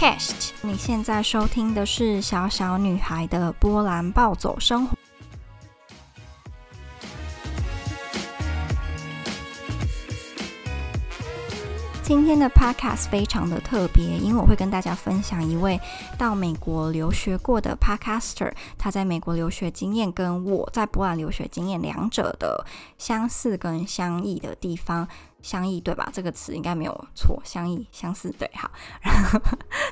Chest，你现在收听的是小小女孩的波兰暴走生活。今天的 Podcast 非常的特别，因为我会跟大家分享一位到美国留学过的 Podcaster，他在美国留学经验跟我在波兰留学经验两者的相似跟相异的地方，相异对吧？这个词应该没有错，相异相似对，好，然后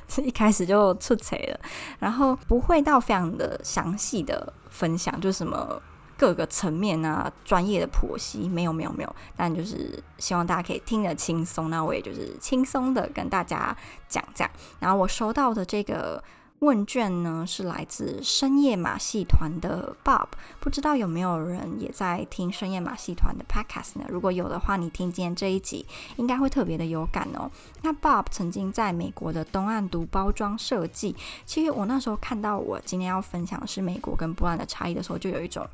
这一开始就出错了，然后不会到非常的详细的分享，就什么。各个层面啊，专业的剖析没有没有没有，但就是希望大家可以听得轻松，那我也就是轻松的跟大家讲讲。然后我收到的这个。问卷呢是来自深夜马戏团的 Bob，不知道有没有人也在听深夜马戏团的 Podcast 呢？如果有的话，你听今天这一集应该会特别的有感哦。那 Bob 曾经在美国的东岸读包装设计，其实我那时候看到我今天要分享的是美国跟波兰的差异的时候，就有一种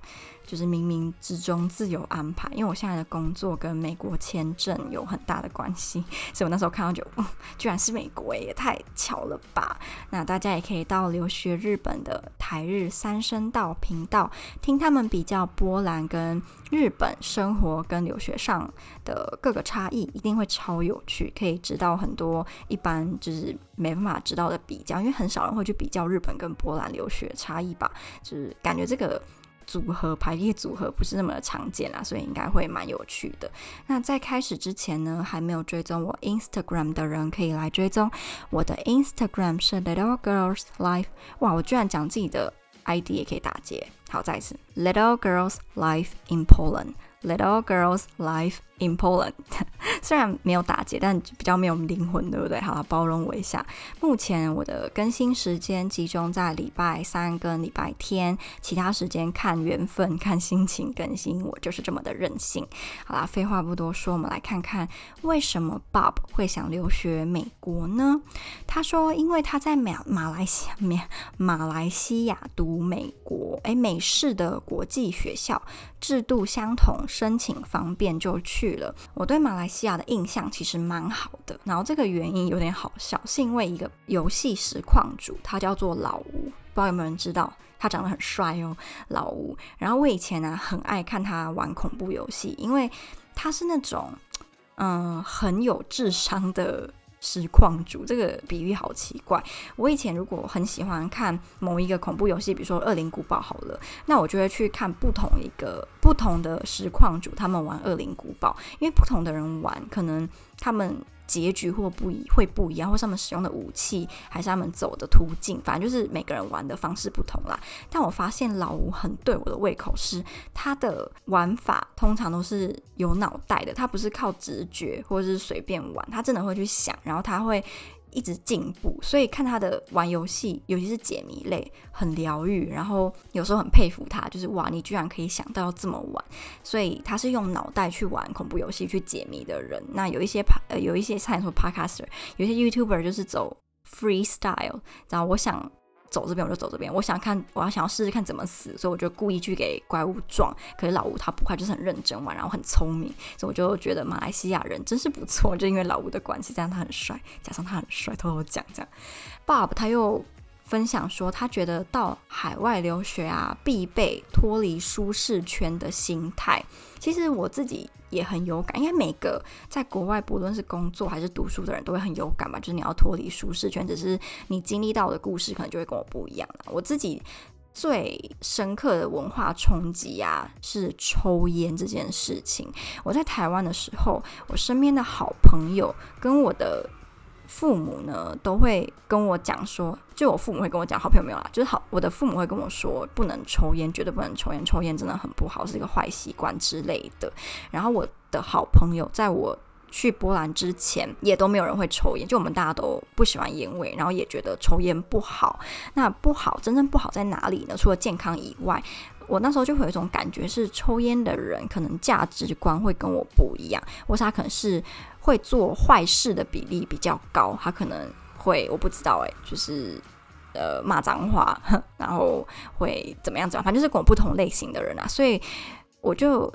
就是冥冥之中自有安排，因为我现在的工作跟美国签证有很大的关系，所以我那时候看到就，嗯，居然是美国，也太巧了吧？那大家也可以。可以到留学日本的台日三声道频道，听他们比较波兰跟日本生活跟留学上的各个差异，一定会超有趣，可以知道很多一般就是没办法知道的比较，因为很少人会去比较日本跟波兰留学差异吧，就是感觉这个。组合排列组合不是那么的常见啦，所以应该会蛮有趣的。那在开始之前呢，还没有追踪我 Instagram 的人可以来追踪我的 Instagram 是 Little Girls Life。哇，我居然讲自己的 ID 也可以打结。好，再一次 Little Girls Life in Poland。Little Girls Life in Poland，虽然没有打结，但比较没有灵魂，对不对？好，包容我一下。目前我的更新时间集中在礼拜三跟礼拜天，其他时间看缘分、看心情更新。我就是这么的任性。好啦，废话不多说，我们来看看为什么 Bob 会想留学美国呢？他说，因为他在马马来西亚马来西亚读美国，诶，美式的国际学校，制度相同。申请方便就去去了。我对马来西亚的印象其实蛮好的，然后这个原因有点好笑，是因为一个游戏实况主，他叫做老吴，不知道有没有人知道？他长得很帅哦，老吴。然后我以前呢、很爱看他玩恐怖游戏，因为他是那种嗯、很有智商的。实况主这个比喻好奇怪。我以前如果很喜欢看某一个恐怖游戏，比如说《恶灵古堡》好了，那我就会去看不同一个不同的实况主他们玩《恶灵古堡》，因为不同的人玩，可能他们。结局或不一会不一样，或是他们使用的武器，还是他们走的途径，反正就是每个人玩的方式不同啦。但我发现老吴很对我的胃口，是他的玩法通常都是有脑袋的，他不是靠直觉或者是随便玩，他真的会去想，然后他会。一直进步，所以看他的玩游戏，尤其是解谜类，很疗愈。然后有时候很佩服他，就是哇，你居然可以想到要这么玩。所以他是用脑袋去玩恐怖游戏、去解谜的人。那有一些呃，有一些像你说 Podcaster，有些 YouTuber 就是走 Freestyle。然后我想。走这边我就走这边，我想看，我要想要试试看怎么死，所以我就故意去给怪物撞。可是老吴他不快，就是很认真玩，然后很聪明，所以我就觉得马来西亚人真是不错，就因为老吴的关系，加上他很帅，加上他很帅，偷偷讲这样。Bob 他又分享说，他觉得到海外留学啊，必备脱离舒适圈的心态。其实我自己。也很有感，因为每个在国外，不论是工作还是读书的人都会很有感吧。就是你要脱离舒适圈，只是你经历到的故事可能就会跟我不一样了。我自己最深刻的文化冲击啊，是抽烟这件事情。我在台湾的时候，我身边的好朋友跟我的。父母呢都会跟我讲说，就我父母会跟我讲，好朋友没有啦，就是好，我的父母会跟我说，不能抽烟，绝对不能抽烟，抽烟真的很不好，是一个坏习惯之类的。然后我的好朋友在我去波兰之前，也都没有人会抽烟，就我们大家都不喜欢烟味，然后也觉得抽烟不好。那不好，真正不好在哪里呢？除了健康以外，我那时候就会有一种感觉，是抽烟的人可能价值观会跟我不一样，或是他可能是。会做坏事的比例比较高，他可能会我不知道哎，就是呃骂脏话，然后会怎么样怎么样，反正就是跟我不同类型的人啊，所以我就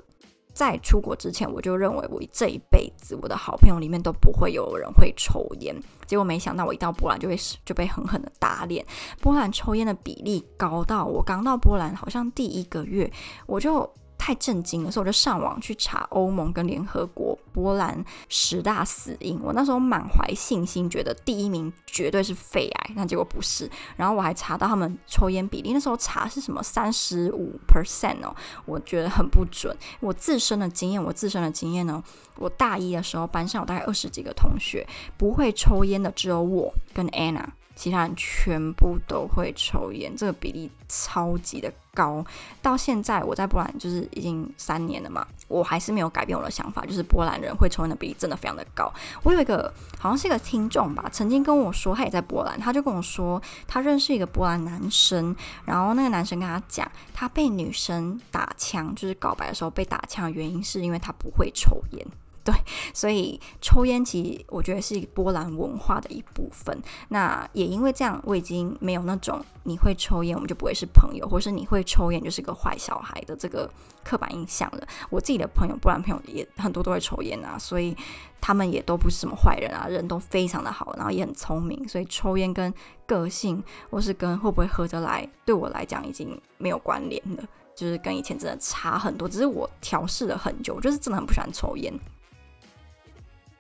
在出国之前，我就认为我这一辈子我的好朋友里面都不会有人会抽烟。结果没想到我一到波兰就被就被狠狠的打脸。波兰抽烟的比例高到我刚到波兰好像第一个月我就。太震惊了，所以我就上网去查欧盟跟联合国波兰十大死因。我那时候满怀信心，觉得第一名绝对是肺癌，但结果不是。然后我还查到他们抽烟比例，那时候查是什么三十五 percent 哦，我觉得很不准。我自身的经验，我自身的经验呢，我大一的时候班上有大概二十几个同学，不会抽烟的只有我跟 Anna。其他人全部都会抽烟，这个比例超级的高。到现在我在波兰就是已经三年了嘛，我还是没有改变我的想法，就是波兰人会抽烟的比例真的非常的高。我有一个好像是一个听众吧，曾经跟我说，他也在波兰，他就跟我说他认识一个波兰男生，然后那个男生跟他讲，他被女生打枪，就是告白的时候被打枪的原因是因为他不会抽烟。对，所以抽烟其实我觉得是波兰文化的一部分。那也因为这样，我已经没有那种你会抽烟我们就不会是朋友，或是你会抽烟就是个坏小孩的这个刻板印象了。我自己的朋友，波兰朋友也很多都会抽烟啊，所以他们也都不是什么坏人啊，人都非常的好，然后也很聪明。所以抽烟跟个性或是跟会不会合得来，对我来讲已经没有关联了，就是跟以前真的差很多。只是我调试了很久，就是真的很不喜欢抽烟。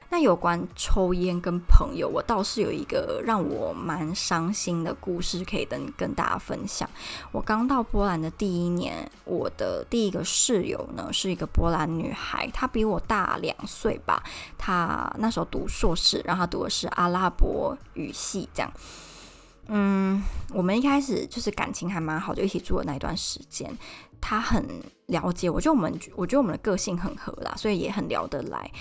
那有关抽烟跟朋友，我倒是有一个让我蛮伤心的故事可以跟跟大家分享。我刚到波兰的第一年，我的第一个室友呢是一个波兰女孩，她比我大两岁吧。她那时候读硕士，然后她读的是阿拉伯语系，这样。嗯，我们一开始就是感情还蛮好，就一起住的那一段时间，她很了解我，就我们我觉得我们的个性很合啦，所以也很聊得来。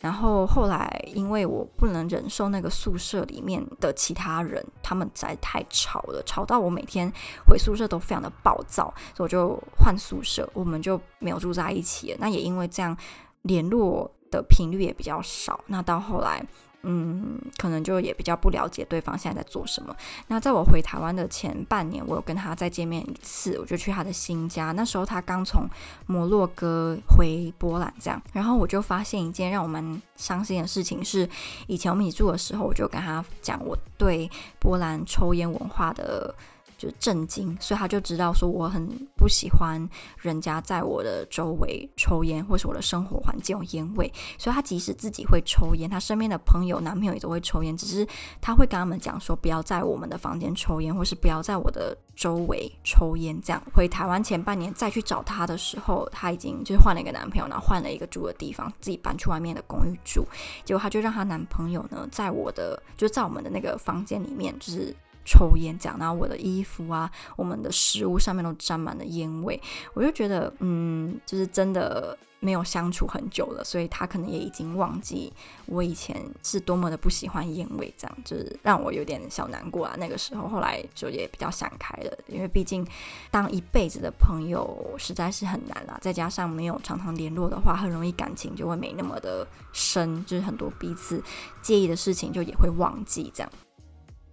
然后后来，因为我不能忍受那个宿舍里面的其他人，他们实在太吵了，吵到我每天回宿舍都非常的暴躁，所以我就换宿舍，我们就没有住在一起了。那也因为这样，联络的频率也比较少。那到后来。嗯，可能就也比较不了解对方现在在做什么。那在我回台湾的前半年，我有跟他再见面一次，我就去他的新家。那时候他刚从摩洛哥回波兰，这样，然后我就发现一件让我们伤心的事情是，以前我们一起住的时候，我就跟他讲我对波兰抽烟文化的。就震惊，所以他就知道说我很不喜欢人家在我的周围抽烟，或是我的生活环境有烟味。所以他即使自己会抽烟，他身边的朋友、男朋友也都会抽烟，只是他会跟他们讲说不要在我们的房间抽烟，或是不要在我的周围抽烟。这样回台湾前半年再去找他的时候，他已经就是换了一个男朋友，然后换了一个住的地方，自己搬去外面的公寓住。结果他就让他男朋友呢，在我的就在我们的那个房间里面，就是。抽烟这样，然后我的衣服啊，我们的食物上面都沾满了烟味，我就觉得，嗯，就是真的没有相处很久了，所以他可能也已经忘记我以前是多么的不喜欢烟味，这样就是让我有点小难过啊。那个时候，后来就也比较想开了，因为毕竟当一辈子的朋友实在是很难啦，再加上没有常常联络的话，很容易感情就会没那么的深，就是很多彼此介意的事情就也会忘记这样。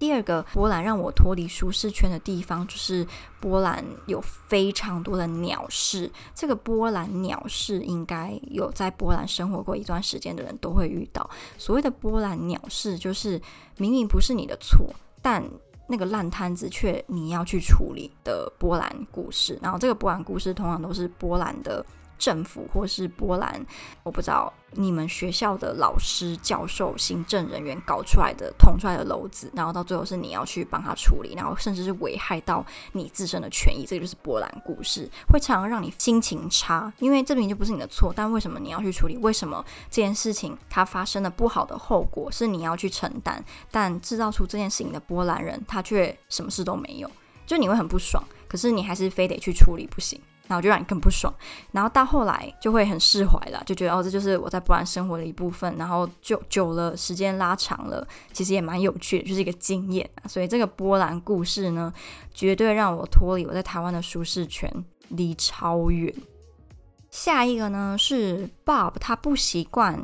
第二个波兰让我脱离舒适圈的地方，就是波兰有非常多的鸟事。这个波兰鸟事，应该有在波兰生活过一段时间的人都会遇到。所谓的波兰鸟事，就是明明不是你的错，但那个烂摊子却你要去处理的波兰故事。然后这个波兰故事通常都是波兰的。政府或是波兰，我不知道你们学校的老师、教授、行政人员搞出来的、捅出来的篓子，然后到最后是你要去帮他处理，然后甚至是危害到你自身的权益，这个就是波兰故事，会常常让你心情差，因为这明明就不是你的错，但为什么你要去处理？为什么这件事情它发生的不好的后果是你要去承担？但制造出这件事情的波兰人，他却什么事都没有，就你会很不爽，可是你还是非得去处理，不行。然后就让你更不爽，然后到后来就会很释怀了，就觉得哦，这就是我在波兰生活的一部分。然后就久了，时间拉长了，其实也蛮有趣的，就是一个经验。所以这个波兰故事呢，绝对让我脱离我在台湾的舒适圈，离超远。下一个呢是 Bob，他不习惯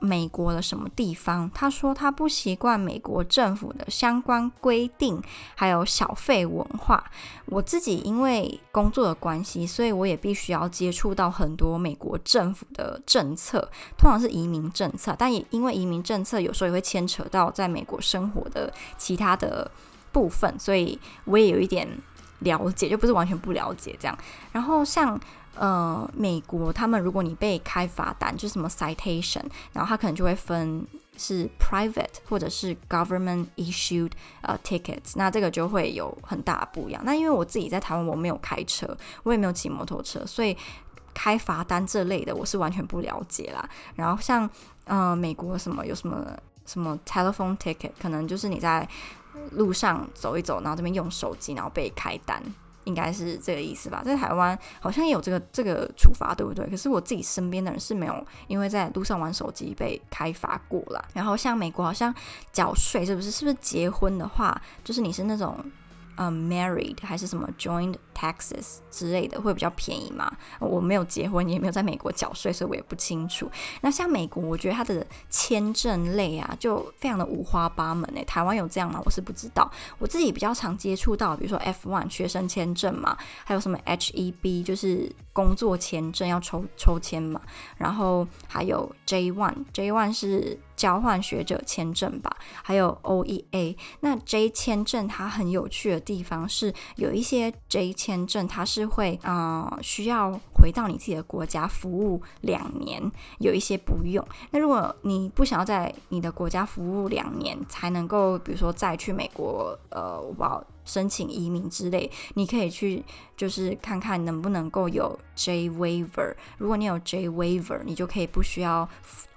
美国的什么地方，他说他不习惯美国政府的相关规定，还有小费文化。我自己因为工作的关系，所以我也必须要接触到很多美国政府的政策，通常是移民政策，但也因为移民政策有时候也会牵扯到在美国生活的其他的部分，所以我也有一点了解，就不是完全不了解这样。然后像。呃，美国他们如果你被开罚单，就是什么 citation，然后他可能就会分是 private 或者是 government issued 呃 tickets，那这个就会有很大不一样。那因为我自己在台湾我没有开车，我也没有骑摩托车，所以开罚单这类的我是完全不了解啦。然后像呃美国什么有什么什么 telephone ticket，可能就是你在路上走一走，然后这边用手机，然后被开单。应该是这个意思吧，在台湾好像也有这个这个处罚，对不对？可是我自己身边的人是没有，因为在路上玩手机被开罚过了。然后像美国好像缴税是不是？是不是结婚的话，就是你是那种。呃、，married 还是什么 joint taxes 之类的会比较便宜吗？我没有结婚，也没有在美国缴税，所以我也不清楚。那像美国，我觉得它的签证类啊，就非常的五花八门诶。台湾有这样吗？我是不知道。我自己比较常接触到，比如说 F1 学生签证嘛，还有什么 HEB 就是工作签证要抽抽签嘛，然后还有 J1，J1 是。交换学者签证吧，还有 OEA。那 J 签证它很有趣的地方是，有一些 J 签证它是会啊、呃、需要回到你自己的国家服务两年，有一些不用。那如果你不想要在你的国家服务两年才能够，比如说再去美国，呃，我不知道。申请移民之类，你可以去就是看看能不能够有 J waiver。如果你有 J waiver，你就可以不需要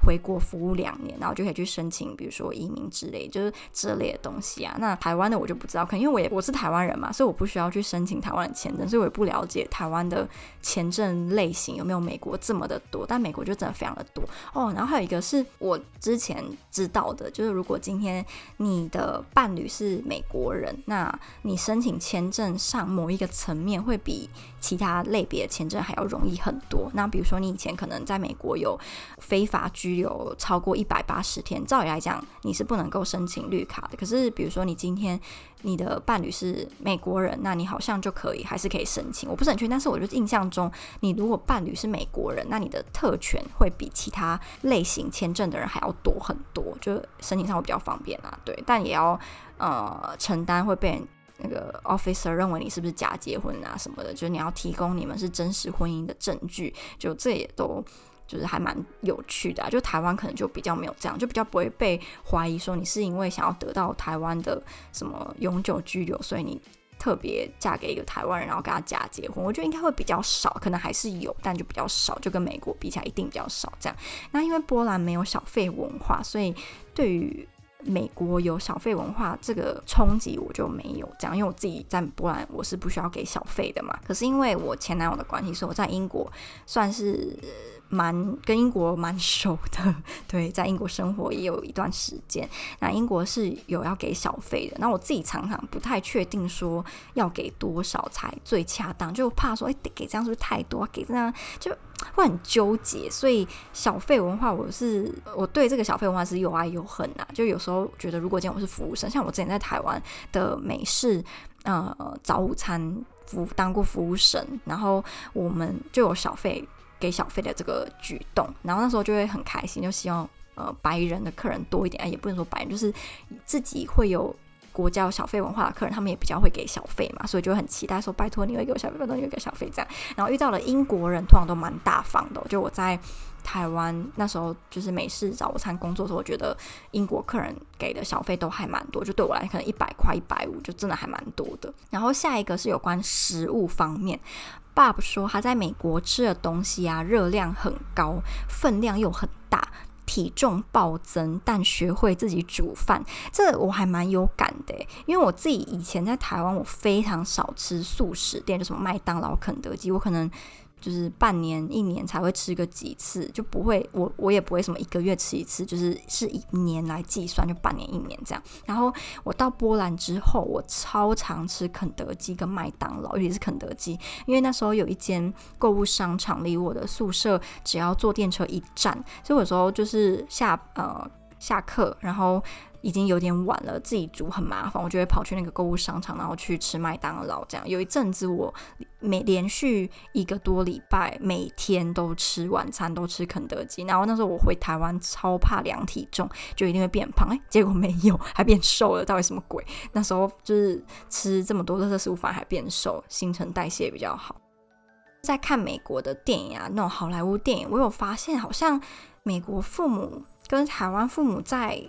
回国服务两年，然后就可以去申请，比如说移民之类，就是这类的东西啊。那台湾的我就不知道，可能因为我也我是台湾人嘛，所以我不需要去申请台湾的签证，所以我也不了解台湾的签证类型有没有美国这么的多。但美国就真的非常的多哦。然后还有一个是我之前知道的，就是如果今天你的伴侣是美国人，那你申请签证上某一个层面会比其他类别签证还要容易很多。那比如说你以前可能在美国有非法居留超过一百八十天，照理来讲你是不能够申请绿卡的。可是比如说你今天你的伴侣是美国人，那你好像就可以还是可以申请。我不是很确定，但是我就印象中，你如果伴侣是美国人，那你的特权会比其他类型签证的人还要多很多，就申请上会比较方便啊。对，但也要呃承担会被人。那个 officer 认为你是不是假结婚啊什么的，就是你要提供你们是真实婚姻的证据，就这也都就是还蛮有趣的啊。就台湾可能就比较没有这样，就比较不会被怀疑说你是因为想要得到台湾的什么永久居留，所以你特别嫁给一个台湾人，然后跟他假结婚。我觉得应该会比较少，可能还是有，但就比较少，就跟美国比起来一定比较少这样。那因为波兰没有小费文化，所以对于美国有小费文化这个冲击我就没有这样，因为我自己在波兰我是不需要给小费的嘛。可是因为我前男友的关系，所以我在英国算是蛮跟英国蛮熟的。对，在英国生活也有一段时间，那英国是有要给小费的。那我自己常常不太确定说要给多少才最恰当，就怕说哎，给这样是不是太多？给这样就。会很纠结，所以小费文化，我是我对这个小费文化是又爱又恨呐。就有时候觉得，如果今天我是服务生，像我之前在台湾的美式呃早午餐服当过服务生，然后我们就有小费给小费的这个举动，然后那时候就会很开心，就希望呃白人的客人多一点，也不能说白人，就是自己会有。国家有小费文化的客人，他们也比较会给小费嘛，所以就很期待说，拜托你会给我小费，拜托你会给小费这样。然后遇到了英国人，通常都蛮大方的。就我在台湾那时候，就是美式早餐工作的时候，我觉得英国客人给的小费都还蛮多，就对我来可能一百块、一百五，就真的还蛮多的。然后下一个是有关食物方面，Bob 说他在美国吃的东西啊，热量很高，分量又很大。体重暴增，但学会自己煮饭，这我还蛮有感的。因为我自己以前在台湾，我非常少吃素食店，就什么麦当劳、肯德基，我可能就是半年、一年才会吃个几次，就不会我我也不会什么一个月吃一次，就是是以年来计算，就半年、一年这样。然后我到波兰之后，我超常吃肯德基跟麦当劳，尤其是肯德基，因为那时候有一间购物商场离我的宿舍只要坐电车一站，所以有时候就是下呃下课，然后。已经有点晚了，自己煮很麻烦，我就会跑去那个购物商场，然后去吃麦当劳。这样有一阵子，我每连续一个多礼拜，每天都吃晚餐，都吃肯德基。然后那时候我回台湾，超怕量体重，就一定会变胖。哎，结果没有，还变瘦了，到底什么鬼？那时候就是吃这么多垃圾食物，反而还变瘦，新陈代谢比较好。在看美国的电影啊，那种好莱坞电影，我有发现，好像美国父母跟台湾父母在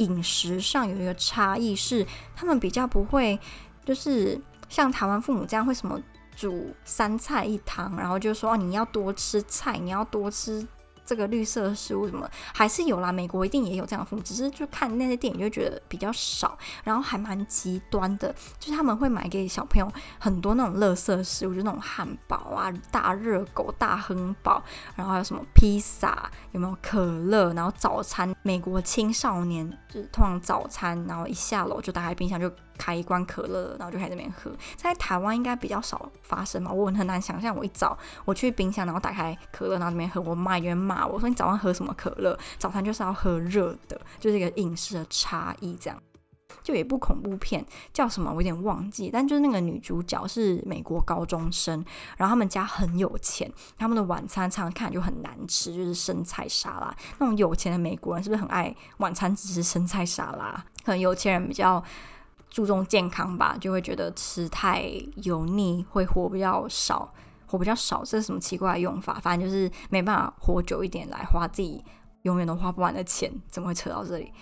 饮食上有一个差异是，他们比较不会，就是像台湾父母这样，会什么煮三菜一汤，然后就说哦，你要多吃菜，你要多吃。这个绿色食物什么还是有啦，美国一定也有这样的父母，只是就看那些电影就觉得比较少，然后还蛮极端的，就是他们会买给小朋友很多那种垃圾食物，就那种汉堡啊、大热狗、大亨堡，然后还有什么披萨，有没有可乐？然后早餐，美国青少年就是通常早餐，然后一下楼就打开冰箱就。开一罐可乐，然后就开始那边喝。在台湾应该比较少发生嘛，我很难想象。我一早我去冰箱，然后打开可乐，然后那边喝，我妈就会骂我说：“你早上喝什么可乐？早餐就是要喝热的。”就是一个饮食的差异，这样。就有一部恐怖片叫什么，我有点忘记。但就是那个女主角是美国高中生，然后他们家很有钱，他们的晚餐常常看就很难吃，就是生菜沙拉。那种有钱的美国人是不是很爱晚餐只吃生菜沙拉？可能有钱人比较。注重健康吧，就会觉得吃太油腻会活比较少，活比较少，这是什么奇怪的用法？反正就是没办法活久一点来花自己永远都花不完的钱，怎么会扯到这里？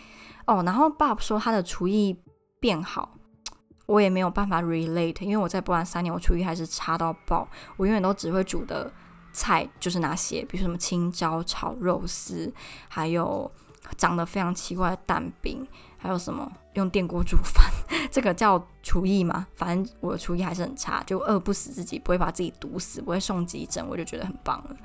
哦，然后 Bob 说他的厨艺变好，我也没有办法 relate，因为我在波兰三年，我厨艺还是差到爆，我永远都只会煮的菜就是那些，比如什么青椒炒肉丝，还有长得非常奇怪的蛋饼。还有什么用电锅煮饭，这个叫厨艺吗？反正我的厨艺还是很差，就饿不死自己，不会把自己毒死，不会送急诊，我就觉得很棒了。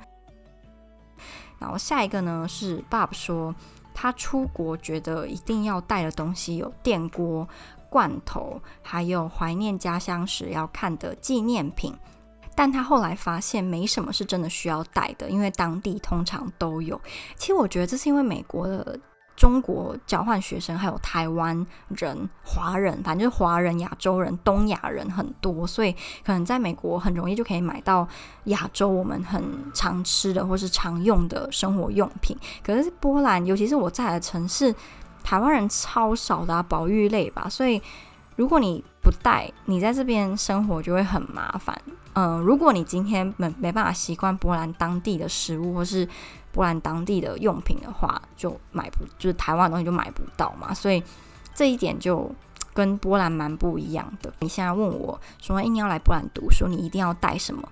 然后下一个呢是爸爸说他出国觉得一定要带的东西有电锅、罐头，还有怀念家乡时要看的纪念品。但他后来发现没什么是真的需要带的，因为当地通常都有。其实我觉得这是因为美国的。中国交换学生，还有台湾人、华人，反正就是华人、亚洲人、东亚人很多，所以可能在美国很容易就可以买到亚洲我们很常吃的或是常用的生活用品。可是波兰，尤其是我在的城市，台湾人超少的啊，保育类吧，所以如果你不带，你在这边生活就会很麻烦。嗯，如果你今天没没办法习惯波兰当地的食物，或是波兰当地的用品的话，就买不，就是台湾的东西就买不到嘛，所以这一点就跟波兰蛮不一样的。你现在问我说，哎，你要来波兰读书，你一定要带什么？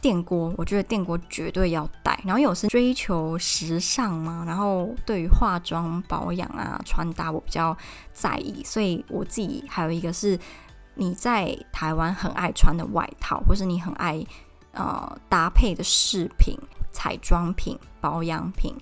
电锅，我觉得电锅绝对要带。然后有是追求时尚嘛，然后对于化妆、保养啊、穿搭，我比较在意，所以我自己还有一个是，你在台湾很爱穿的外套，或是你很爱呃搭配的饰品。彩妆品、保养品，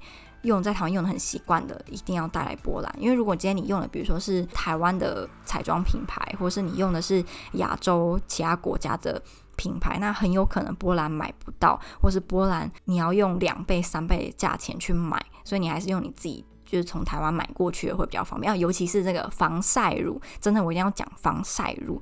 用在台湾用的很习惯的，一定要带来波兰。因为如果今天你用的，比如说是台湾的彩妆品牌，或是你用的是亚洲其他国家的品牌，那很有可能波兰买不到，或是波兰你要用两倍、三倍价钱去买，所以你还是用你自己就是从台湾买过去的会比较方便。尤其是这个防晒乳，真的我一定要讲防晒乳。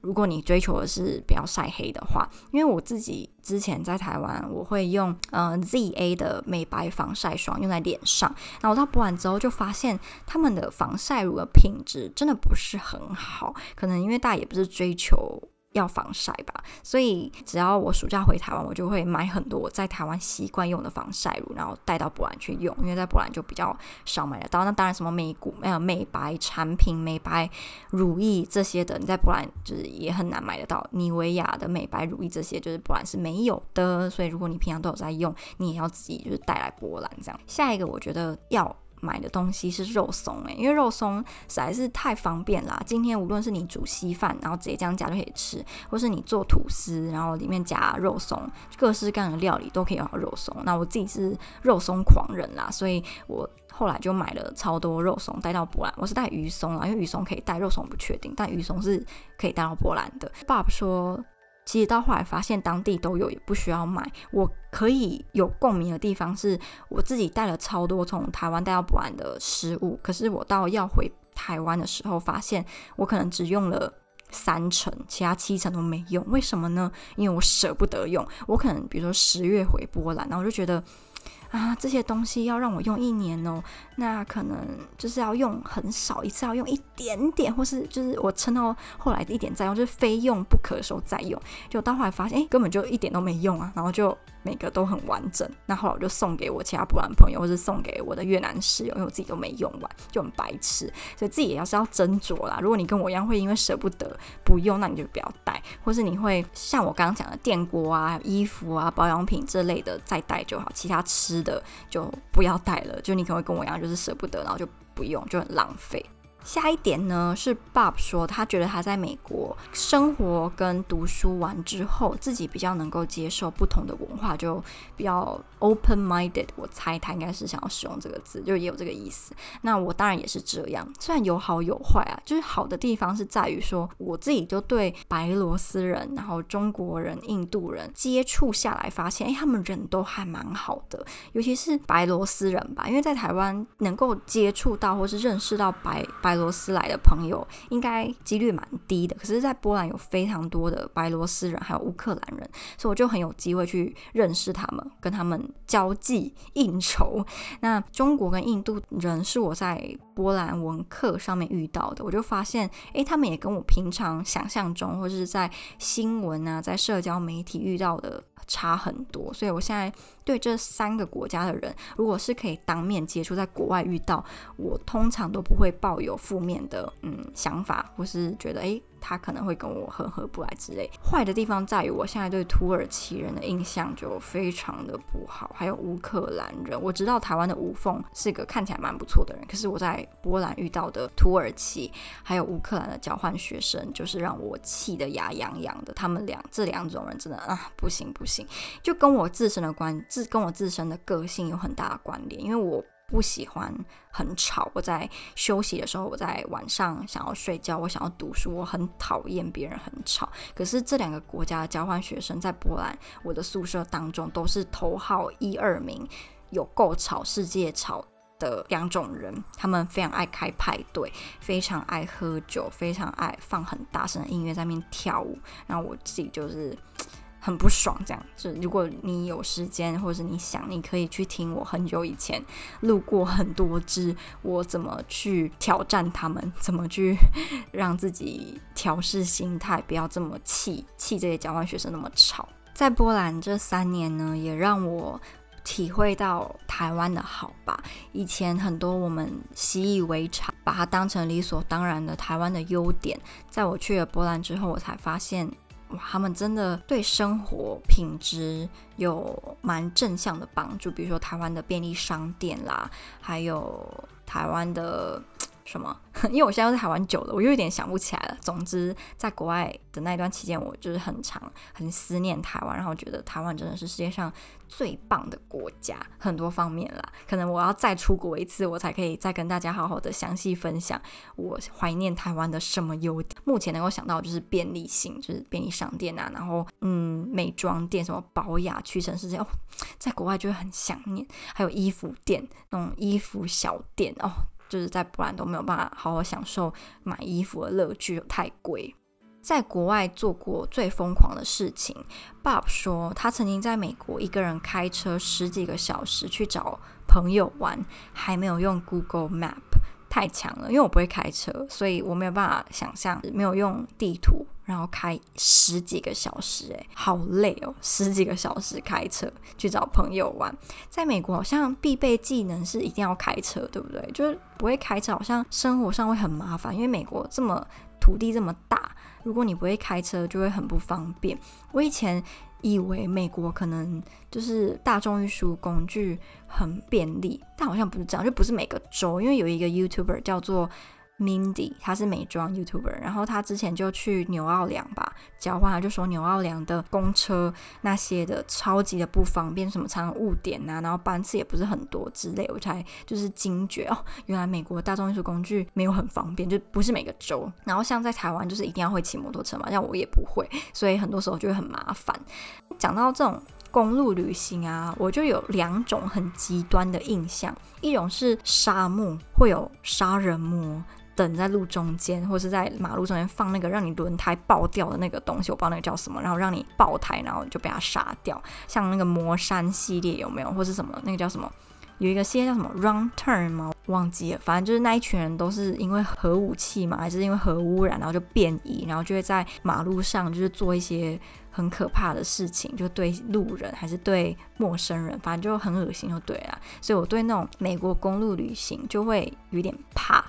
如果你追求的是比较晒黑的话，因为我自己之前在台湾，我会用呃 ZA 的美白防晒霜用在脸上，然后我到波兰之后就发现他们的防晒乳的品质真的不是很好，可能因为大家也不是追求。要防晒吧，所以只要我暑假回台湾，我就会买很多我在台湾习惯用的防晒乳，然后带到波兰去用，因为在波兰就比较少买得到。那当然，什么美股没有美白产品、美白乳液这些的，你在波兰就是也很难买得到。妮维雅的美白乳液这些，就是波兰是没有的。所以如果你平常都有在用，你也要自己就是带来波兰这样。下一个我觉得要买的东西是肉松诶，因为肉松实在是太方便啦。今天无论是你煮稀饭，然后直接这样夹就可以吃，或是你做吐司，然后里面夹肉松，各式各样的料理都可以用到肉松。那我自己是肉松狂人啦，所以我后来就买了超多肉松带到波兰。我是带鱼松啦，因为鱼松可以带，肉松不确定，但鱼松是可以带到波兰的。爸爸说。其实到后来发现当地都有，也不需要买。我可以有共鸣的地方是，我自己带了超多从台湾带到波兰的食物，可是我到要回台湾的时候，发现我可能只用了三成，其他七成都没用。为什么呢？因为我舍不得用。我可能比如说十月回波兰，然后我就觉得。啊，这些东西要让我用一年哦，那可能就是要用很少，一次要用一点点，或是就是我撑到后来一点再用，就是非用不可的时候再用。就到后来发现，哎，根本就一点都没用啊，然后就。每个都很完整，那后来我就送给我其他波兰朋友，或是送给我的越南室友，因为我自己都没用完，就很白痴。所以自己也要是要斟酌啦。如果你跟我一样会因为舍不得不用，那你就不要带；或是你会像我刚刚讲的电锅啊、衣服啊、保养品这类的再带就好，其他吃的就不要带了。就你可能会跟我一样，就是舍不得，然后就不用，就很浪费。下一点呢，是 Bob 说他觉得他在美国生活跟读书完之后，自己比较能够接受不同的文化，就比较 open-minded。我猜他应该是想要使用这个字，就也有这个意思。那我当然也是这样，虽然有好有坏啊。就是好的地方是在于说，我自己就对白罗斯人、然后中国人、印度人接触下来，发现哎，他们人都还蛮好的，尤其是白罗斯人吧，因为在台湾能够接触到或是认识到白。白罗斯来的朋友应该几率蛮低的，可是，在波兰有非常多的白罗斯人，还有乌克兰人，所以我就很有机会去认识他们，跟他们交际应酬。那中国跟印度人是我在波兰文课上面遇到的，我就发现，诶，他们也跟我平常想象中，或者是在新闻啊，在社交媒体遇到的。差很多，所以我现在对这三个国家的人，如果是可以当面接触，在国外遇到，我通常都不会抱有负面的嗯想法，或是觉得诶。他可能会跟我合合不来之类。坏的地方在于，我现在对土耳其人的印象就非常的不好，还有乌克兰人。我知道台湾的吴凤是个看起来蛮不错的人，可是我在波兰遇到的土耳其还有乌克兰的交换学生，就是让我气得牙痒痒的。他们俩这两种人真的啊，不行不行，就跟我自身的关自跟我自身的个性有很大的关联，因为我。不喜欢很吵。我在休息的时候，我在晚上想要睡觉，我想要读书，我很讨厌别人很吵。可是这两个国家的交换学生在波兰，我的宿舍当中都是头号一二名，有够吵、世界吵的两种人。他们非常爱开派对，非常爱喝酒，非常爱放很大声的音乐在那边跳舞。然后我自己就是。很不爽，这样就如果你有时间，或者你想，你可以去听我很久以前录过很多支，我怎么去挑战他们，怎么去 让自己调试心态，不要这么气气这些交换学生那么吵。在波兰这三年呢，也让我体会到台湾的好吧。以前很多我们习以为常，把它当成理所当然的台湾的优点，在我去了波兰之后，我才发现。哇，他们真的对生活品质有蛮正向的帮助，比如说台湾的便利商店啦，还有台湾的。什么？因为我现在在台湾久了，我又有点想不起来了。总之，在国外的那一段期间，我就是很长很思念台湾，然后觉得台湾真的是世界上最棒的国家，很多方面啦。可能我要再出国一次，我才可以再跟大家好好的详细分享我怀念台湾的什么优点。目前能够想到就是便利性，就是便利商店啊，然后嗯，美妆店什么保雅、屈臣氏这样，哦，在国外就会很想念。还有衣服店，那种衣服小店哦。就是在波兰都没有办法好好享受买衣服的乐趣，太贵。在国外做过最疯狂的事情，Bob 说他曾经在美国一个人开车十几个小时去找朋友玩，还没有用 Google Map，太强了。因为我不会开车，所以我没有办法想象没有用地图。然后开十几个小时，哎，好累哦！十几个小时开车去找朋友玩，在美国好像必备技能是一定要开车，对不对？就是不会开车，好像生活上会很麻烦，因为美国这么土地这么大，如果你不会开车，就会很不方便。我以前以为美国可能就是大众运输工具很便利，但好像不是这样，就不是每个州。因为有一个 YouTuber 叫做。Mindy，他是美妆 YouTuber，然后他之前就去纽奥良吧交换，他就说纽奥良的公车那些的超级的不方便，什么常常误点、啊，然后班次也不是很多之类，我才就是惊觉哦，原来美国大众运输工具没有很方便，就不是每个州。然后像在台湾，就是一定要会骑摩托车嘛，像我也不会，所以很多时候就会很麻烦。讲到这种公路旅行啊，我就有两种很极端的印象，一种是沙漠会有杀人魔。等在路中间，或是在马路中间放那个让你轮胎爆掉的那个东西，我不知道那个叫什么，然后让你爆胎，然后就被他杀掉。像那个魔山系列有没有，或是什么那个叫什么？有一个系列叫什么 Wrong Turn 吗？忘记了。反正就是那一群人都是因为核武器嘛，还是因为核污染，然后就变异，然后就会在马路上就是做一些很可怕的事情，就对路人还是对陌生人，反正就很恶心，就对了。所以我对那种美国公路旅行就会有点怕。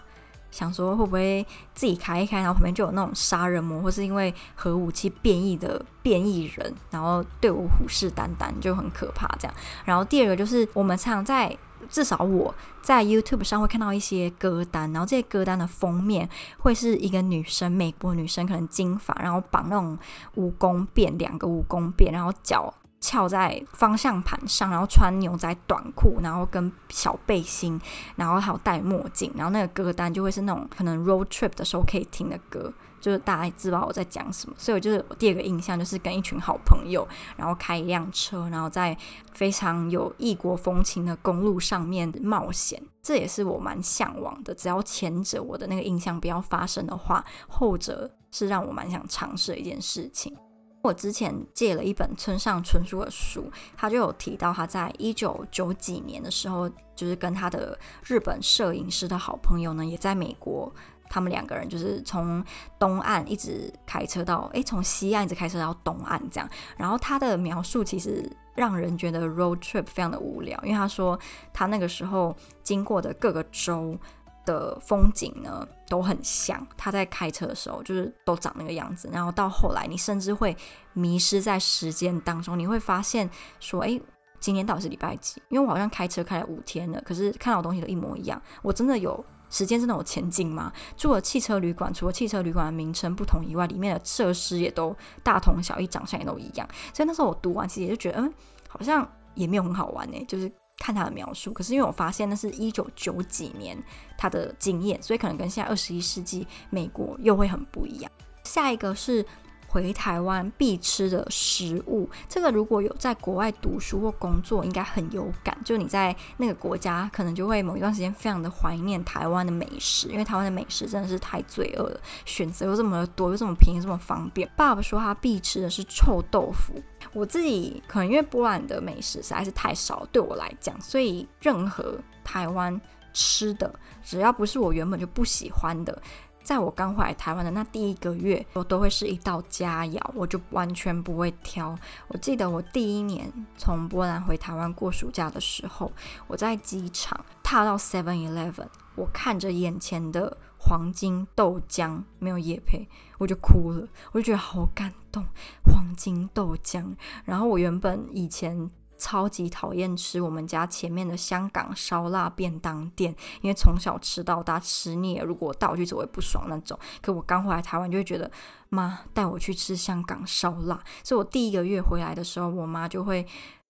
想说会不会自己开一开，然后旁边就有那种杀人魔，或是因为核武器变异的变异人，然后对我虎视眈眈，就很可怕这样。然后第二个就是我们常在，至少我在 YouTube 上会看到一些歌单，然后这些歌单的封面会是一个女生，美国女生可能金发，然后绑那种蜈蚣辫，两个蜈蚣辫，然后脚。翘在方向盘上，然后穿牛仔短裤，然后跟小背心，然后还有戴墨镜，然后那个歌单就会是那种可能 road trip 的时候可以听的歌，就是大家知道我在讲什么。所以我就是我第二个印象就是跟一群好朋友，然后开一辆车，然后在非常有异国风情的公路上面冒险，这也是我蛮向往的。只要前者我的那个印象不要发生的话，后者是让我蛮想尝试的一件事情。我之前借了一本村上春树的书，他就有提到他在一九九几年的时候，就是跟他的日本摄影师的好朋友呢，也在美国，他们两个人就是从东岸一直开车到，诶，从西岸一直开车到东岸这样。然后他的描述其实让人觉得 road trip 非常的无聊，因为他说他那个时候经过的各个州。的风景呢都很像，他在开车的时候就是都长那个样子，然后到后来你甚至会迷失在时间当中，你会发现说，诶，今天到底是礼拜几？因为我好像开车开了五天了，可是看到东西都一模一样。我真的有时间真的有前进吗？住了汽车旅馆，除了汽车旅馆的名称不同以外，里面的设施也都大同小异，长相也都一样。所以那时候我读完，其实也就觉得，嗯，好像也没有很好玩呢，就是。看他的描述，可是因为我发现那是一九九几年他的经验，所以可能跟现在二十一世纪美国又会很不一样。下一个是。回台湾必吃的食物，这个如果有在国外读书或工作，应该很有感。就你在那个国家，可能就会某一段时间非常的怀念台湾的美食，因为台湾的美食真的是太罪恶了，选择又这么多，又这么便宜，这么方便。爸爸说他必吃的是臭豆腐，我自己可能因为波兰的美食实在是太少，对我来讲，所以任何台湾吃的，只要不是我原本就不喜欢的。在我刚回来台湾的那第一个月，我都会是一道佳肴，我就完全不会挑。我记得我第一年从波兰回台湾过暑假的时候，我在机场踏到 Seven Eleven，我看着眼前的黄金豆浆，没有业配，我就哭了，我就觉得好感动，黄金豆浆。然后我原本以前。超级讨厌吃我们家前面的香港烧腊便当店，因为从小吃到大吃腻了。如果我带我去吃，我会不爽那种。可我刚回来台湾，就会觉得妈带我去吃香港烧腊。所以我第一个月回来的时候，我妈就会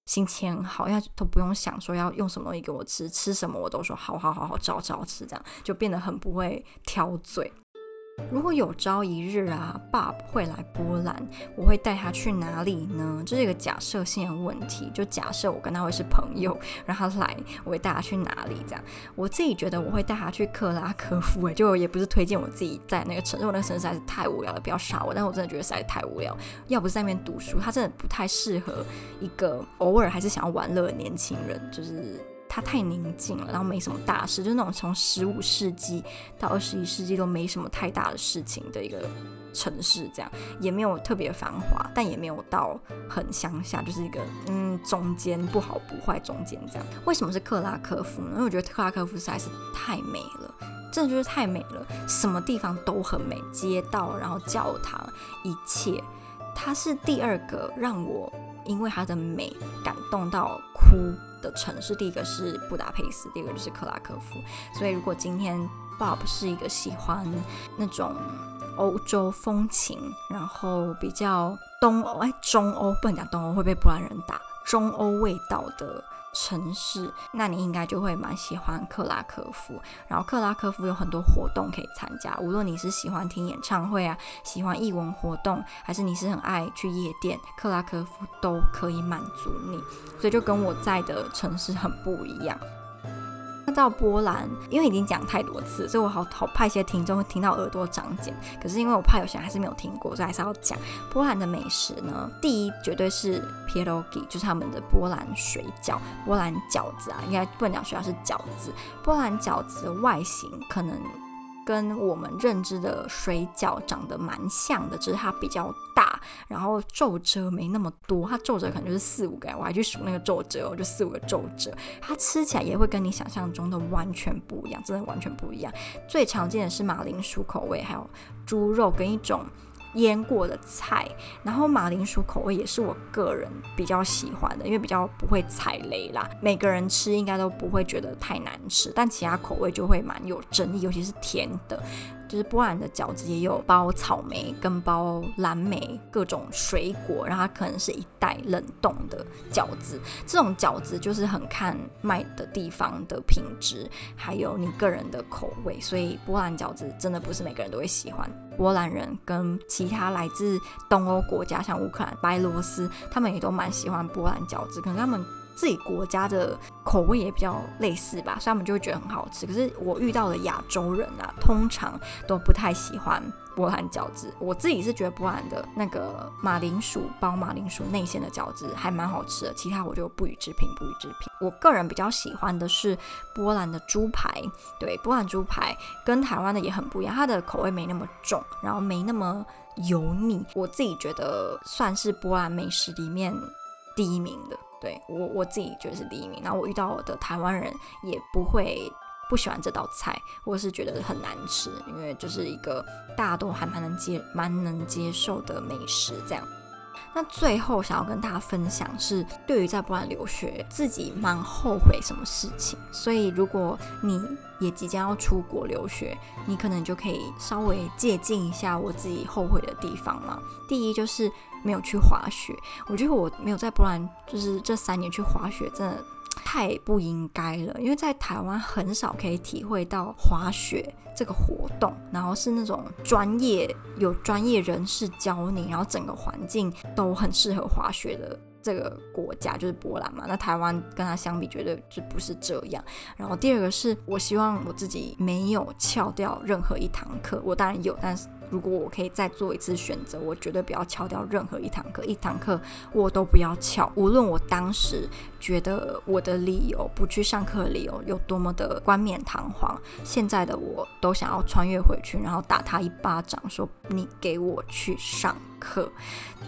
心情很好，因为都不用想说要用什么东西给我吃，吃什么我都说好好好好找找吃，这样就变得很不会挑嘴。如果有朝一日啊，Bob 会来波兰，我会带他去哪里呢？这是一个假设性的问题。就假设我跟他会是朋友，然后他来，我会带他去哪里？这样，我自己觉得我会带他去克拉科夫。诶，就也不是推荐我自己在那个城市，我那个城市实在是太无聊了，不要杀我。但是我真的觉得实在太无聊，要不是在那边读书，他真的不太适合一个偶尔还是想要玩乐的年轻人，就是。它太宁静了，然后没什么大事，就是那种从十五世纪到二十一世纪都没什么太大的事情的一个城市，这样也没有特别繁华，但也没有到很乡下，就是一个嗯中间不好不坏中间这样。为什么是克拉科夫呢？因为我觉得克拉科夫实在是太美了，真的就是太美了，什么地方都很美，街道，然后教堂，一切。它是第二个让我因为它的美感动到哭的城市，第一个是布达佩斯，第二个就是克拉科夫。所以如果今天 Bob 是一个喜欢那种欧洲风情，然后比较东欧哎中欧不能讲东欧会被波兰人打，中欧味道的。城市，那你应该就会蛮喜欢克拉科夫。然后克拉科夫有很多活动可以参加，无论你是喜欢听演唱会啊，喜欢艺文活动，还是你是很爱去夜店，克拉科夫都可以满足你。所以就跟我在的城市很不一样。到波兰，因为已经讲太多次，所以我好好怕一些听众会听到耳朵长茧。可是因为我怕有些人还是没有听过，所以还是要讲波兰的美食呢。第一绝对是 pierogi，就是他们的波兰水饺、波兰饺子啊，应该不能讲水饺是饺子。波兰饺子的外形可能。跟我们认知的水饺长得蛮像的，只是它比较大，然后皱褶没那么多。它皱褶可能就是四五个，我还去数那个皱褶我，就四五个皱褶。它吃起来也会跟你想象中的完全不一样，真的完全不一样。最常见的是马铃薯口味，还有猪肉跟一种。腌过的菜，然后马铃薯口味也是我个人比较喜欢的，因为比较不会踩雷啦。每个人吃应该都不会觉得太难吃，但其他口味就会蛮有争议，尤其是甜的。就是波兰的饺子也有包草莓跟包蓝莓各种水果，然后它可能是一袋冷冻的饺子。这种饺子就是很看卖的地方的品质，还有你个人的口味，所以波兰饺子真的不是每个人都会喜欢。波兰人跟其他来自东欧国家，像乌克兰、白罗斯，他们也都蛮喜欢波兰饺子，可能他们。自己国家的口味也比较类似吧，所以他们就会觉得很好吃。可是我遇到的亚洲人啊，通常都不太喜欢波兰饺子。我自己是觉得波兰的那个马铃薯包马铃薯内馅的饺子还蛮好吃的，其他我就不予置评，不予置评。我个人比较喜欢的是波兰的猪排，对，波兰猪排跟台湾的也很不一样，它的口味没那么重，然后没那么油腻。我自己觉得算是波兰美食里面第一名的。对我我自己觉得是第一名，然后我遇到的台湾人也不会不喜欢这道菜，或是觉得很难吃，因为就是一个大家都还蛮能接蛮能接受的美食这样。那最后想要跟大家分享是，对于在波兰留学，自己蛮后悔什么事情。所以如果你也即将要出国留学，你可能就可以稍微借鉴一下我自己后悔的地方嘛。第一就是没有去滑雪，我觉得我没有在波兰，就是这三年去滑雪，真的。太不应该了，因为在台湾很少可以体会到滑雪这个活动，然后是那种专业有专业人士教你，然后整个环境都很适合滑雪的这个国家就是波兰嘛。那台湾跟它相比，绝对就不是这样。然后第二个是我希望我自己没有翘掉任何一堂课，我当然有，但是。如果我可以再做一次选择，我绝对不要翘掉任何一堂课，一堂课我都不要翘。无论我当时觉得我的理由不去上课的理由有多么的冠冕堂皇，现在的我都想要穿越回去，然后打他一巴掌，说你给我去上课。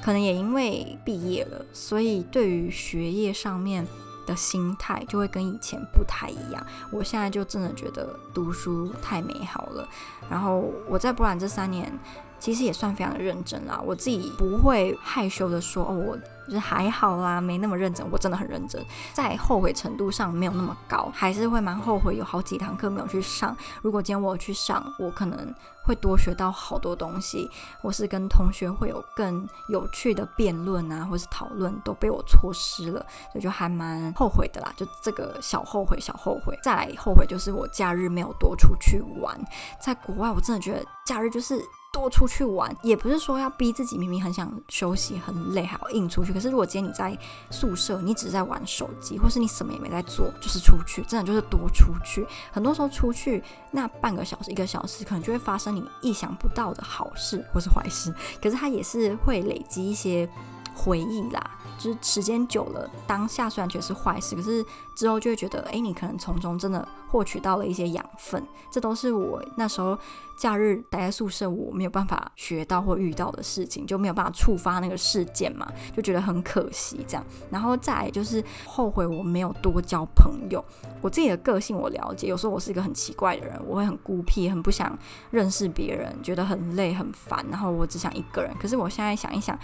可能也因为毕业了，所以对于学业上面的心态就会跟以前不太一样。我现在就真的觉得读书太美好了。然后我在波兰这三年，其实也算非常认真啦。我自己不会害羞的说，哦，我就是还好啦，没那么认真。我真的很认真，在后悔程度上没有那么高，还是会蛮后悔有好几堂课没有去上。如果今天我去上，我可能会多学到好多东西，或是跟同学会有更有趣的辩论啊，或是讨论，都被我错失了，所以就还蛮后悔的啦。就这个小后悔，小后悔。再来后悔就是我假日没有多出去玩。在国外，我真的觉得假日就是。多出去玩，也不是说要逼自己，明明很想休息、很累，还要硬出去。可是如果今天你在宿舍，你只是在玩手机，或是你什么也没在做，就是出去，真的就是多出去。很多时候出去那半个小时、一个小时，可能就会发生你意想不到的好事或是坏事。可是它也是会累积一些回忆啦。就是时间久了，当下虽然觉得是坏事，可是之后就会觉得，哎，你可能从中真的获取到了一些养分。这都是我那时候假日待在宿舍，我没有办法学到或遇到的事情，就没有办法触发那个事件嘛，就觉得很可惜这样。然后再来就是后悔我没有多交朋友。我自己的个性我了解，有时候我是一个很奇怪的人，我会很孤僻，很不想认识别人，觉得很累很烦，然后我只想一个人。可是我现在想一想，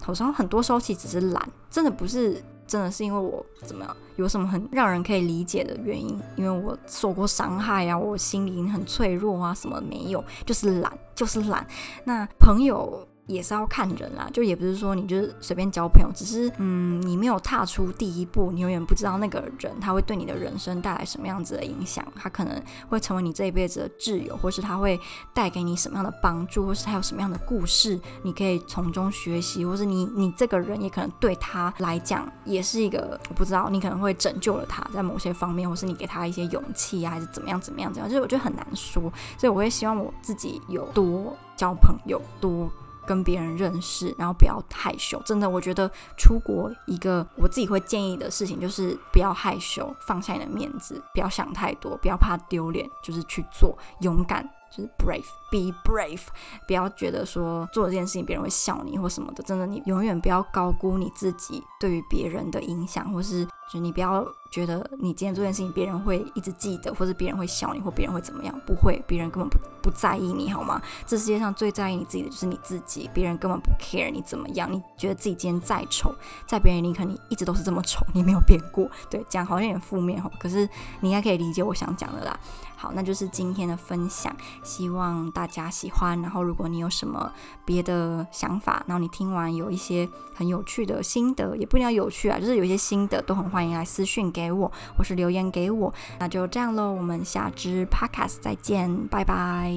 好像很多时候其实只是懒。真的不是，真的是因为我怎么样，有什么很让人可以理解的原因？因为我受过伤害啊，我心灵很脆弱啊，什么没有，就是懒，就是懒。那朋友。也是要看人啦，就也不是说你就是随便交朋友，只是嗯，你没有踏出第一步，你永远不知道那个人他会对你的人生带来什么样子的影响，他可能会成为你这一辈子的挚友，或是他会带给你什么样的帮助，或是他有什么样的故事，你可以从中学习，或是你你这个人也可能对他来讲也是一个，我不知道，你可能会拯救了他在某些方面，或是你给他一些勇气啊，还是怎么样怎么样怎样，就是我觉得很难说，所以我会希望我自己有多交朋友，多。跟别人认识，然后不要害羞。真的，我觉得出国一个我自己会建议的事情就是不要害羞，放下你的面子，不要想太多，不要怕丢脸，就是去做，勇敢。就是 brave，be brave，不要觉得说做这件事情别人会笑你或什么的。真的，你永远不要高估你自己对于别人的影响，或是就你不要觉得你今天做件事情别人会一直记得，或是别人会笑你，或别人会怎么样？不会，别人根本不不在意你，好吗？这世界上最在意你自己的就是你自己，别人根本不 care 你怎么样。你觉得自己今天再丑，在别人眼里可能你一直都是这么丑，你没有变过。对，讲好像有点负面哈，可是你应该可以理解我想讲的啦。好，那就是今天的分享，希望大家喜欢。然后，如果你有什么别的想法，然后你听完有一些很有趣的心得，也不一定要有趣啊，就是有一些心得，都很欢迎来私讯给给我，或是留言给我，那就这样喽。我们下支 podcast 再见，拜拜。